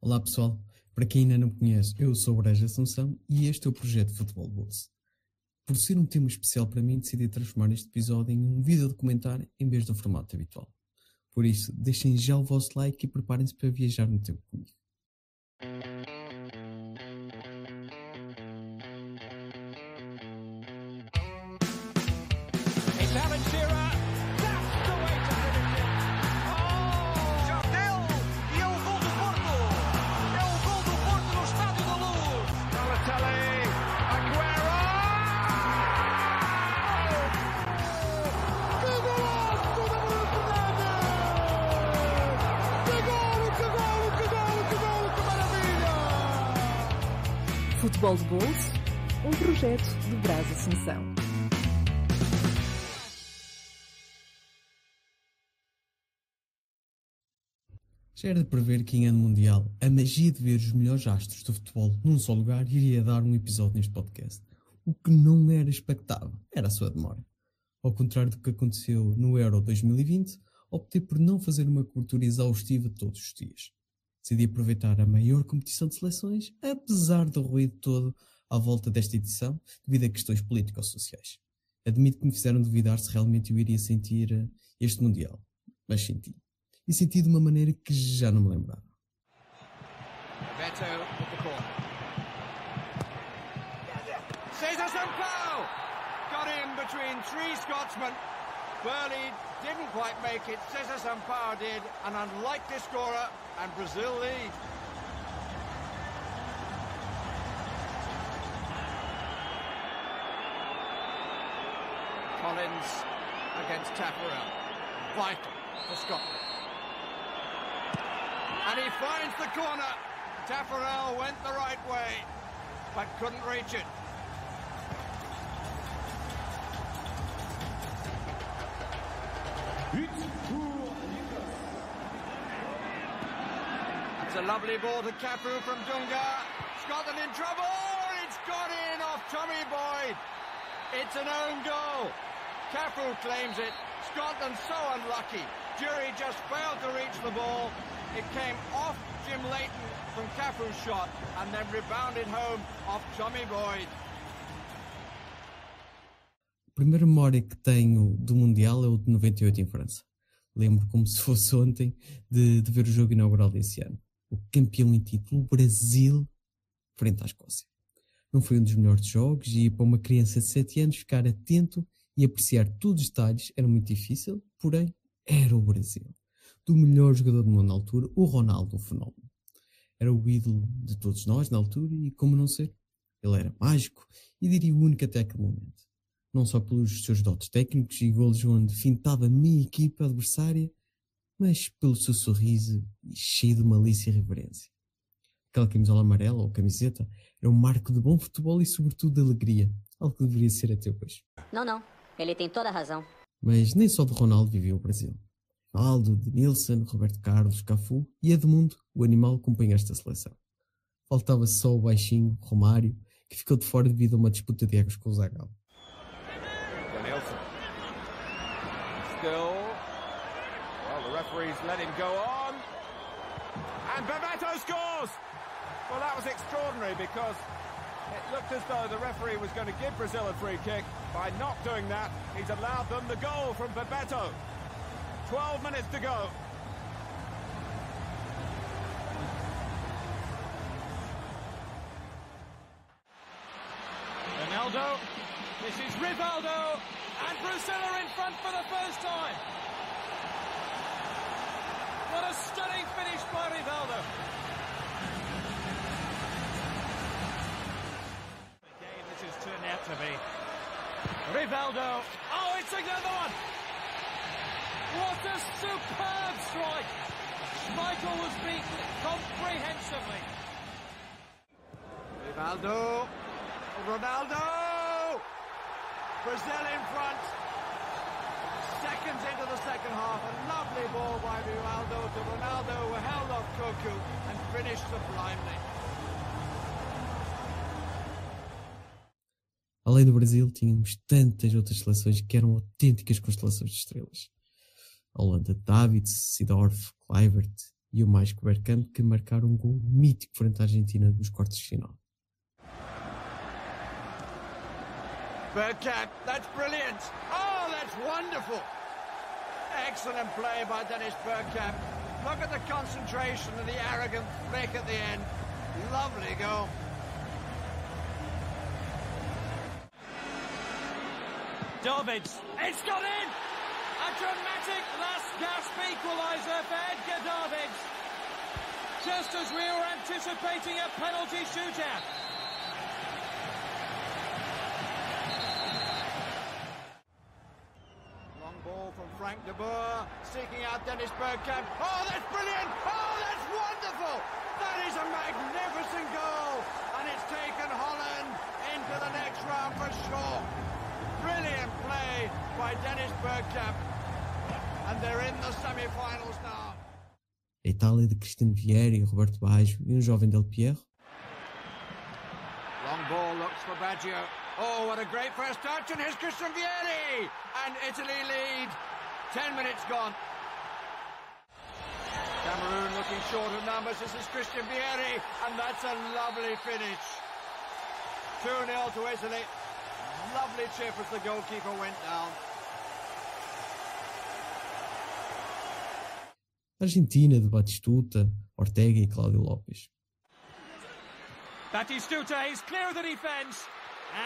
Olá pessoal, para quem ainda não me conhece, eu sou o Breja Assunção e este é o projeto Futebol Bolsa. Por ser um tema especial para mim, decidi transformar este episódio em um vídeo documentário em vez do formato habitual. Por isso, deixem já o vosso like e preparem-se para viajar no tempo comigo. Futebol de Bolso, um projeto de Brás Assunção. Já era de prever que em ano mundial a magia de ver os melhores astros do futebol num só lugar iria dar um episódio neste podcast. O que não era expectável era a sua demora. Ao contrário do que aconteceu no Euro 2020, optei por não fazer uma cobertura exaustiva todos os dias. Decidi aproveitar a maior competição de seleções, apesar do ruído todo à volta desta edição, devido a questões político-sociais. Admito que me fizeram duvidar se realmente eu iria sentir eh, este Mundial, mas senti. E senti de uma maneira que já não me lembrava. Cesar Sampaio got in between three Scotsmen. Burley didn't quite make it. Cesar Sampaio did, an unlikely scorer, and Brazil lead. Collins against Taffarel. Vital for Scotland. And he finds the corner. Taffarel went the right way, but couldn't reach it. It's a lovely ball to Cafu from Dunga. Scotland in trouble. It's got in off Tommy Boyd. It's an own goal. Cafu claims it. Scotland so unlucky. Jury just failed to reach the ball. It came off Jim Leighton from Cafu's shot and then rebounded home off Tommy Boyd. Primeira memória que tenho do Mundial é o de 98 em França. Lembro como se fosse ontem de, de ver o jogo inaugural desse ano. O campeão em título, o Brasil, frente à Escócia. Não foi um dos melhores jogos e para uma criança de 7 anos ficar atento e apreciar todos os detalhes era muito difícil, porém era o Brasil. Do melhor jogador do mundo na altura, o Ronaldo, o fenómeno. Era o ídolo de todos nós na altura e como não ser? Ele era mágico e diria o único até aquele momento não só pelos seus dotes técnicos e golos onde fintava a minha equipa adversária, mas pelo seu sorriso cheio de malícia e reverência. Aquela camisola amarela ou camiseta era um marco de bom futebol e sobretudo de alegria, algo que deveria ser até hoje. Não, não. Ele tem toda a razão. Mas nem só de Ronaldo vivia o Brasil. Ronaldo, de Nilsson, Roberto Carlos, Cafu e Edmundo, o animal acompanha esta seleção. Faltava só o baixinho, Romário, que ficou de fora devido a uma disputa de egos com o Zagallo. Still. Well, the referee's let him go on. And Bebeto scores! Well, that was extraordinary because it looked as though the referee was going to give Brazil a free kick. By not doing that, he's allowed them the goal from Bebeto. 12 minutes to go. Ronaldo. This is Rivaldo. And Brazil are in front for the first time. What a stunning finish by Rivaldo. Game this has turned out to be. Rivaldo. Oh, it's another one. What a superb strike. Schmeichel was beaten comprehensively. Rivaldo. Ronaldo. Brazil in front. Seconds into the second half, a lovely ball by Rivaldo to Ronaldo, who held off Koku and finished sublimely. Além do Brasil, tínhamos tantas outras seleções que eram autênticas constelações de estrelas. A Holanda de Davids, Sidorf, Kluivert, e o mais Bergkamp que marcaram um gol mítico frente à Argentina nos quartos de final. Bergkamp, that's brilliant. Oh, that's wonderful. Excellent play by Dennis Bergkamp. Look at the concentration and the arrogant flick at the end. Lovely goal. Davids. It's got in! A dramatic last gasp equaliser for Edgar Davids. Just as we were anticipating a penalty shootout. Long ball from Frank de Boer, seeking out Dennis Bergkamp. Oh, that's brilliant! Oh, that's wonderful! That is a magnificent goal, and it's taken Holland into the next round for sure. Brilliant play by Dennis Bergkamp, and they're in the semi-finals now. A Itália de Cristiano Vieira e Roberto Baggio e um jovem Del Piero Long ball looks for Baggio. Oh, what a great first touch, and here's Cristian Vieri! And Italy lead. Ten minutes gone. Cameroon looking short of numbers. This is Christian Vieri, and that's a lovely finish. 2 0 to Italy. Lovely chip as the goalkeeper went down. Argentina de Batistuta, Ortega e Cláudio Lopes. Batistuta is clear of the defence.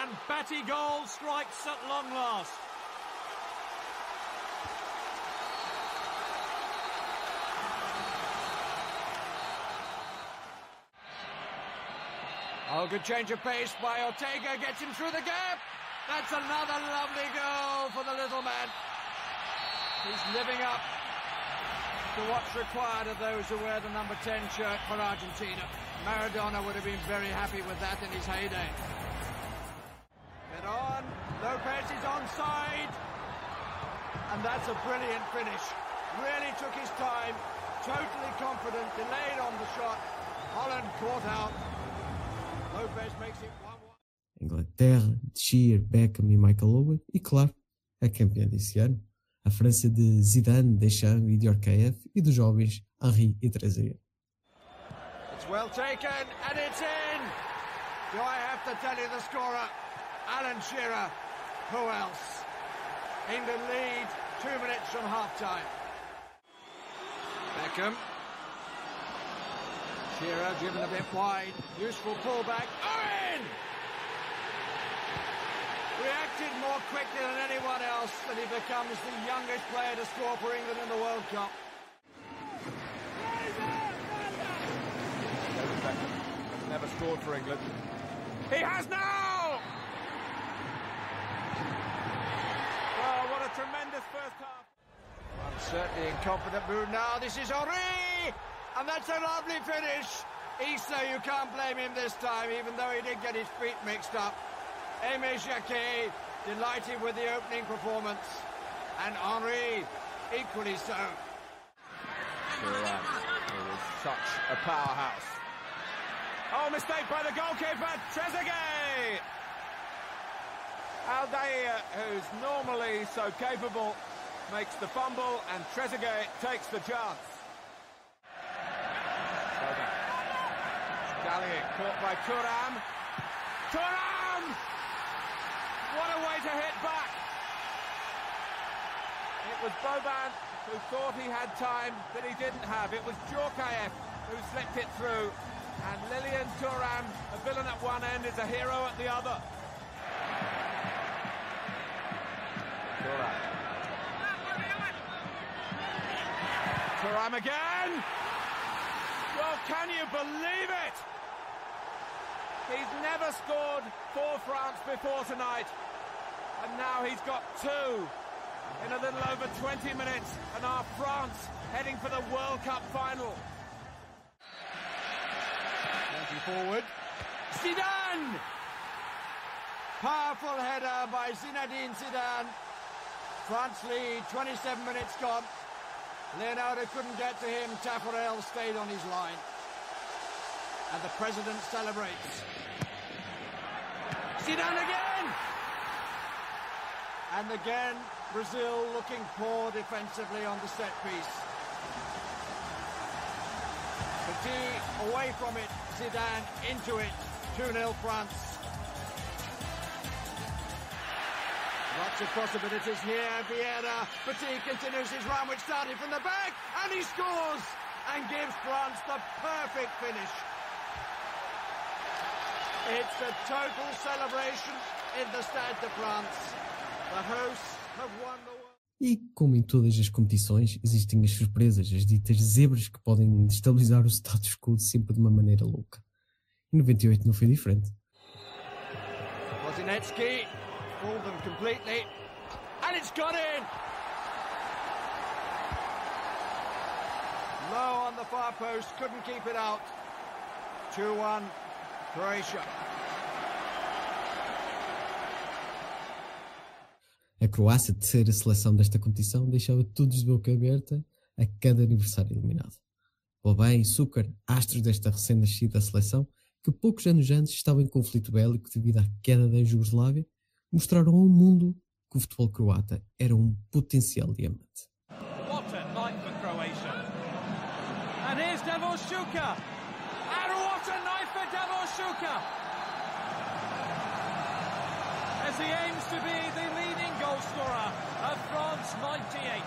And Batty goal strikes at long last. Oh, good change of pace by Ortega. Gets him through the gap. That's another lovely goal for the little man. He's living up to what's required of those who wear the number 10 shirt for Argentina. Maradona would have been very happy with that in his heyday. Get on. Lopez is onside. And that's a brilliant finish. Really took his time. Totally confident. Delayed on the shot. Holland caught out. Inglaterra, de Shear, Beckham e Michael Owen, e claro, a campeã desse ano, a França de Zidane, Deschamps e Diorkaeff e dos jovens Henri e Trezeguet. It's well taken, and it's in. Do I have to tell you the scorer? Alan Shearer. Who else? England lead two minutes from half time. Beckham. Shearer driven a bit wide. Useful pullback. Owen! Reacted more quickly than anyone else, and he becomes the youngest player to score for England in the World Cup. David Beckham has never scored for England. He has now! Oh, what a tremendous first half. I'm certainly in confident mood now. This is Henri! And that's a lovely finish. Issa, you can't blame him this time, even though he did get his feet mixed up. Aimé Jacquet, delighted with the opening performance. And Henri, equally so. Uh, Is such a powerhouse. Oh, mistake by the goalkeeper, Trezeguet! Aldair, who's normally so capable, makes the fumble, and Trezeguet takes the chance. Boban. Dallier caught by Turam. Turam! What a way to hit back! It was Boban who thought he had time that he didn't have. It was Djorkaeff who slipped it through. And Lilian Turam, a villain at one end, is a hero at the other. Turam again! Well, can you believe it? He's never scored for France before tonight. And now he's got two in a little over 20 minutes. And our France heading for the World Cup final. Twenty forward. Zidane! Powerful header by Zinedine Zidane. France lead, 27 minutes gone. Leonardo couldn't get to him. Tafarel stayed on his line. And the president celebrates. Zidane again! And again, Brazil looking poor defensively on the set piece. Petit away from it, Zidane into it. 2 0 France. Lots of possibilities here. Vieira. Petit continues his run, which started from the back, and he scores and gives France the perfect finish. It's a total celebration in the Stade de France. The hosts have won the. E, como em todas as competições, existem as surpresas, as ditas zebras que podem destabilizar o status quo sempre de uma maneira louca. Em 98 não foi diferente. Kozinetsky fooled them completely, and it's got in. Low on the far post, couldn't keep it out. 2-1, Croatia. A Croácia, terceira seleção desta competição, deixava todos de boca aberta a cada aniversário eliminado. Bobé e Sucar, astros desta recém-nascida seleção, que poucos anos antes estavam em conflito bélico devido à queda da Jugoslávia, mostraram ao mundo que o futebol croata era um potencial diamante. What a night for Croatia. And here's Shuka. And what a night for Davor Shuka. As he aims to be the leading goal scorer of France 98.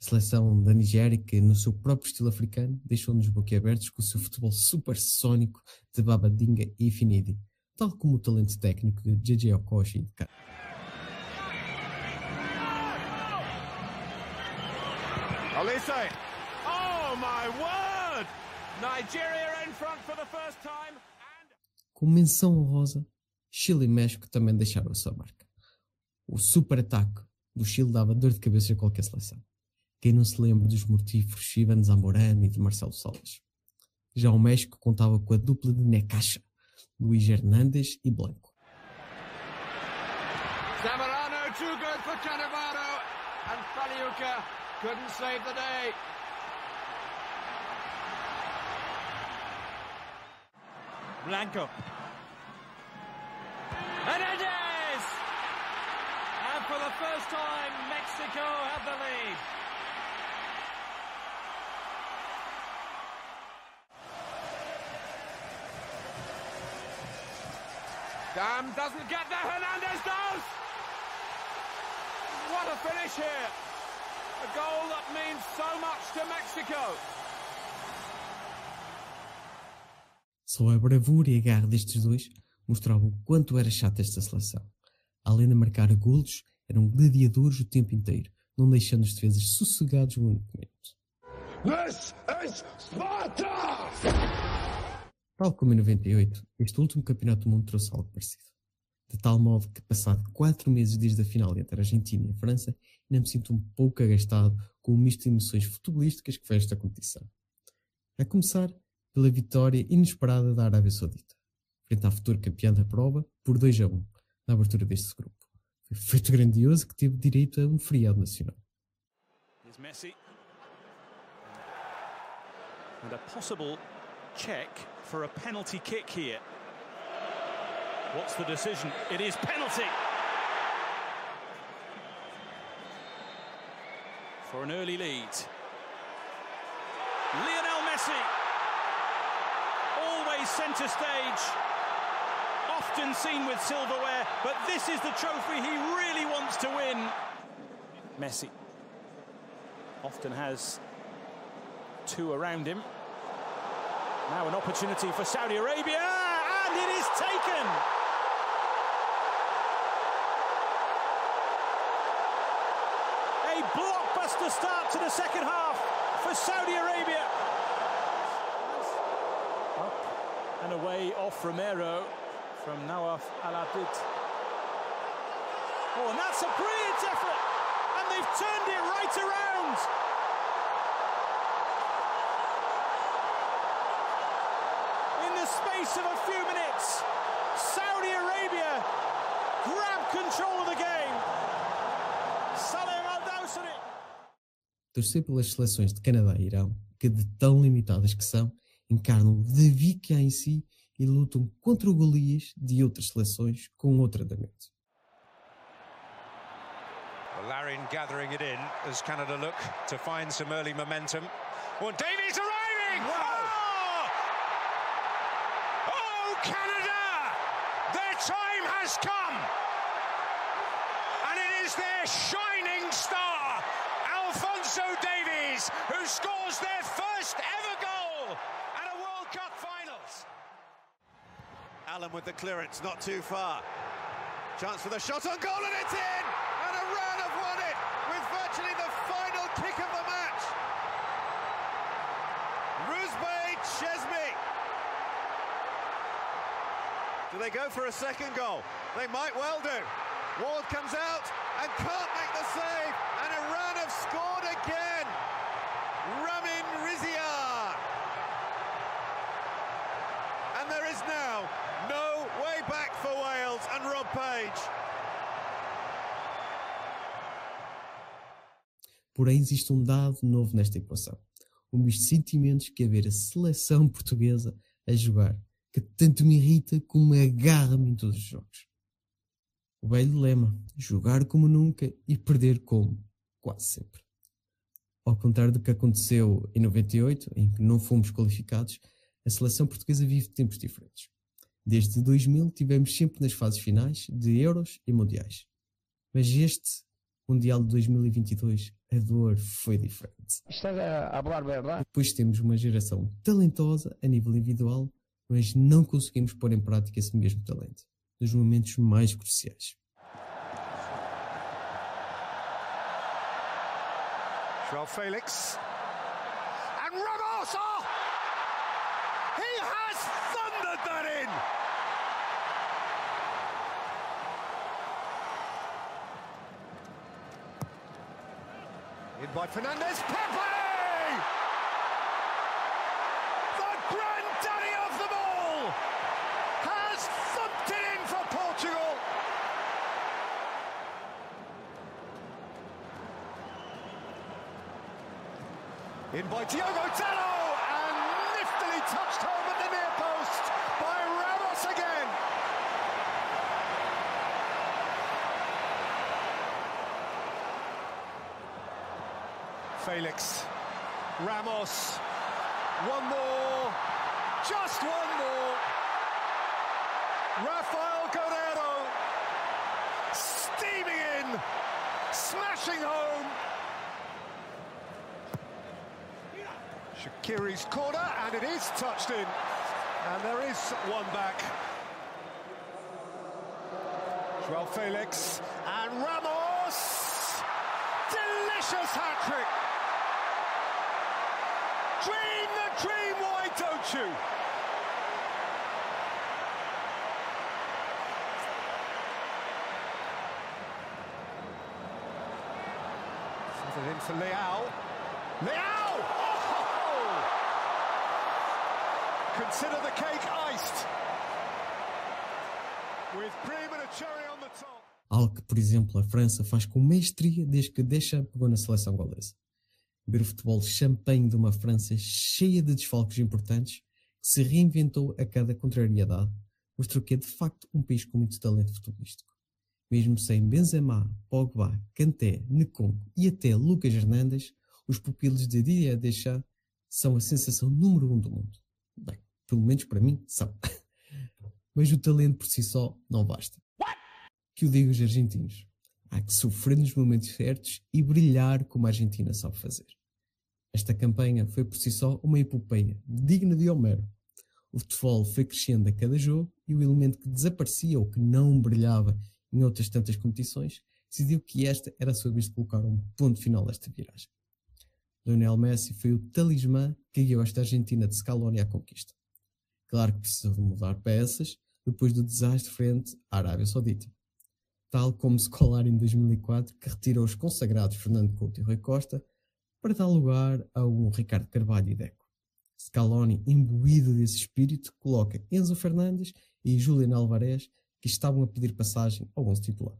A seleção da Nigéria, que no seu próprio estilo africano, deixou-nos boquiabertos com o seu futebol supersónico de Babadinga e Finidi, tal como o talento técnico de JJ Okoshi. Olise. Oh my word! Nigeria in front for the first time. Com menção honrosa, Chile e México também deixaram a sua marca. O super-ataque do Chile dava dor de cabeça a qualquer seleção. Quem não se lembra dos mortíferos Ivan Zamorano e de Marcelo Salas? Já o México contava com a dupla de Necaxa, Luís Hernández e Blanco. Zamorano too good for Cannavaro, and Faliuca couldn't save the day. Blanco. Hernandez! And for the first time, Mexico have the lead. Dam doesn't get there. Hernandez does. What a finish here. A goal that means so much to Mexico. Só a bravura e a garra destes dois mostravam o quanto era chata esta seleção. Além de marcar golos, eram gladiadores o tempo inteiro, não deixando os defesas sossegados um único minuto. This is Sparta! Tal como em 98, este último campeonato do mundo trouxe algo parecido. De tal modo que, passado quatro meses desde a final entre a Argentina e a França, ainda me sinto um pouco agastado com o misto de emoções futebolísticas que foi esta competição. A começar pela vitória inesperada da Arábia Saudita, frente à futura campeã da prova, por 2 a 1, na abertura deste grupo. Foi um feito grandioso que teve direito a um feriado nacional. Messi. And a possible check for a penalty kick here. What's the decision? It is penalty. For an early lead. Lionel Messi. Centre stage. Often seen with silverware, but this is the trophy he really wants to win. Messi often has two around him. Now an opportunity for Saudi Arabia, and it is taken. A blockbuster start to the second half for Saudi Arabia. Up and away off Romero from Nawaf Al Abid. Oh, and that's a brilliant effort, and they've turned it right around. In the space of a few minutes, Saudi Arabia grab control of the game. Saleh Al Dawsari. Torcer pelas seleções de Canadá e Irão, que de tão limitadas que são, encarnam Davi que há em si e lutam contra o Golias de outras seleções com outro andamento. Larin gathering it in as Canada look to find some early momentum. Well, Davies arriving! Wow. Oh! oh, Canada! Their time has come! And it is their shining star, Alfonso Davies, who scores their first ever goal World Cup finals. Allen with the clearance, not too far. Chance for the shot on goal, and it's in! And Iran have won it with virtually the final kick of the match. Ruzbey Chesney. Do they go for a second goal? They might well do. Ward comes out and can't make the save, and Iran have scored again. Porém, existe um dado novo nesta equação. O misto de sentimentos que é ver a seleção portuguesa a jogar, que tanto me irrita como me agarra-me em todos os jogos. O velho lema: jogar como nunca e perder como quase sempre. Ao contrário do que aconteceu em 98, em que não fomos qualificados, a seleção portuguesa vive tempos diferentes. Desde 2000 tivemos sempre nas fases finais de Euros e Mundiais. Mas este Mundial de 2022, a dor foi diferente. Está a falar verdade? Depois temos uma geração talentosa a nível individual, mas não conseguimos pôr em prática esse mesmo talento nos momentos mais cruciais. João Felix. And Ramos! Oh! He has thundered that in! In by Fernandez. Pepe! The granddaddy of them all has thumped it in for Portugal. In by Diogo Dallo and niftily touched home at the near post by Ramos again. Felix, Ramos, one more, just one more. Rafael Guerrero steaming in, smashing home. Shakiri's corner, and it is touched in. And there is one back. Joao Felix and Ramos. Delicious hat trick. Dream the dream, why don't you? Feathered in for Leao. Leao! Oh! Consider the cake iced. With cream and a cherry on the top. Algo que, por exemplo, a França faz com mestria desde que Deschamps pegou na seleção galesa. Ver o futebol champanhe de uma França cheia de desfalques importantes, que se reinventou a cada contrariedade, mostrou que é de facto um país com muito talento futebolístico. Mesmo sem Benzema, Pogba, Kanté, Nkunku e até Lucas Hernandes, os pupilos de Didier Deschamps são a sensação número um do mundo. Bem, pelo menos para mim, são. Mas o talento por si só não basta. Que o diga os argentinos. Há que sofrer nos momentos certos e brilhar como a Argentina sabe fazer. Esta campanha foi por si só uma epopeia digna de Homero. O futebol foi crescendo a cada jogo e o elemento que desaparecia ou que não brilhava em outras tantas competições decidiu que esta era a sua vez de colocar um ponto final a esta viragem. Lionel Messi foi o talismã que guiou esta Argentina de Scaloni à conquista. Claro que precisou de mudar peças depois do desastre frente à Arábia Saudita. Tal como Scolari em 2004, que retirou os consagrados Fernando Couto e Rui Costa para dar lugar a um Ricardo Carvalho e Deco. Scaloni, imbuído desse espírito, coloca Enzo Fernandes e Julian Alvarez, que estavam a pedir passagem ao 11 titular.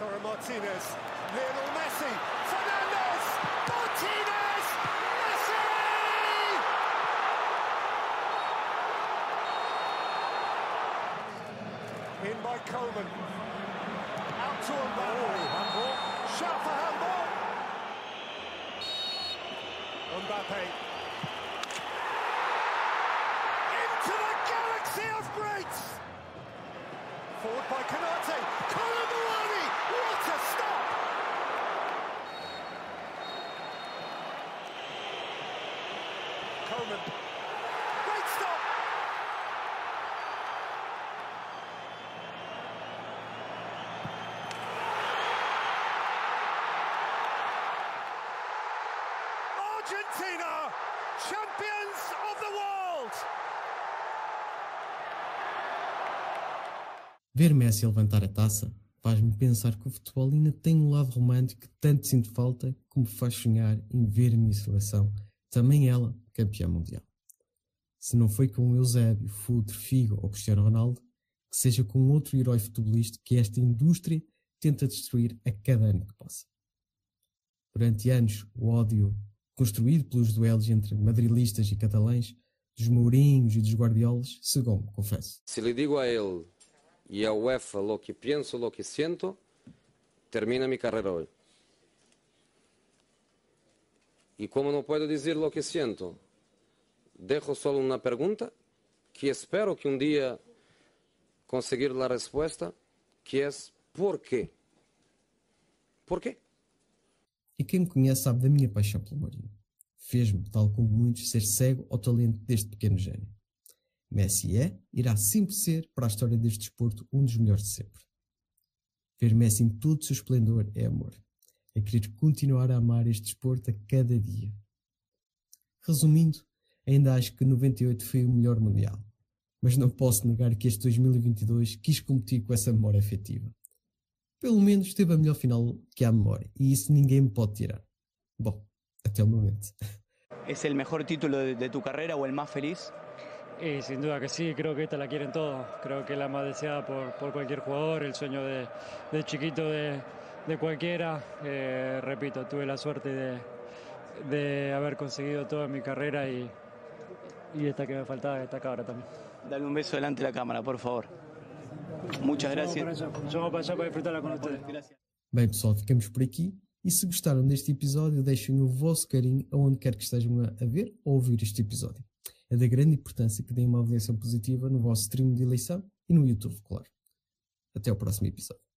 Lautaro Martinez. Lionel Argentina, champions of the world! Ver Messi levantar a taça faz-me pensar que o futebol ainda tem um lado romântico que tanto sinto falta como faz sonhar em ver a minha seleção, também ela, campeã mundial. Se não foi com Eusébio, Futre, Figo ou Cristiano Ronaldo, que seja com outro herói futebolista que esta indústria tenta destruir a cada ano que passa. Durante anos, o ódio construído pelos duelos entre madrilistas e catalães, dos Mourinhos e dos Guardiolas, cegou-me, confesso. Se lhe digo a ele y a UEFA lo que pienso, lo que siento, termina mi carrera hoy. Y como no puedo decir lo que siento, dejo solo una pregunta que espero que un día conseguir la respuesta, que es ¿por qué? ¿Por qué? E quem me conhece sabe da minha paixão pelo Mourinho. Fez-me, tal como muitos, ser cego ao talento deste pequeno gênio. Messi é, irá sempre ser, para a história deste desporto, um dos melhores de sempre. Ver Messi em todo o seu esplendor é amor. É querer continuar a amar este desporto a cada dia. Resumindo, ainda acho que 98 foi o melhor mundial. Mas não posso negar que este 2022 quis competir com essa memória afetiva. Pelo menos teve a melhor final que há memória, e isso ninguém me pode tirar. Bom, até o momento. ¿Es el mejor título de, de tu carrera o el más feliz? Y sin duda que sí, creo que esta la quieren todos. Creo que es la más deseada por, por cualquier jugador, el sueño de, de chiquito de, de cualquiera. Eh, repito, tuve la suerte de, de haber conseguido todo en mi carrera y, y esta que me faltaba esta ahora también. Dale un beso delante de la cámara, por favor. Muchas gracias. Vamos allá para disfrutarla con ustedes. Gracias. Bem, pessoal, ficamos por aqui. E se gostaram deste episódio, deixem o vosso carinho aonde quer que estejam a ver ou ouvir este episódio. É da grande importância que deem uma avaliação positiva no vosso stream de eleição e no YouTube, claro. Até ao próximo episódio.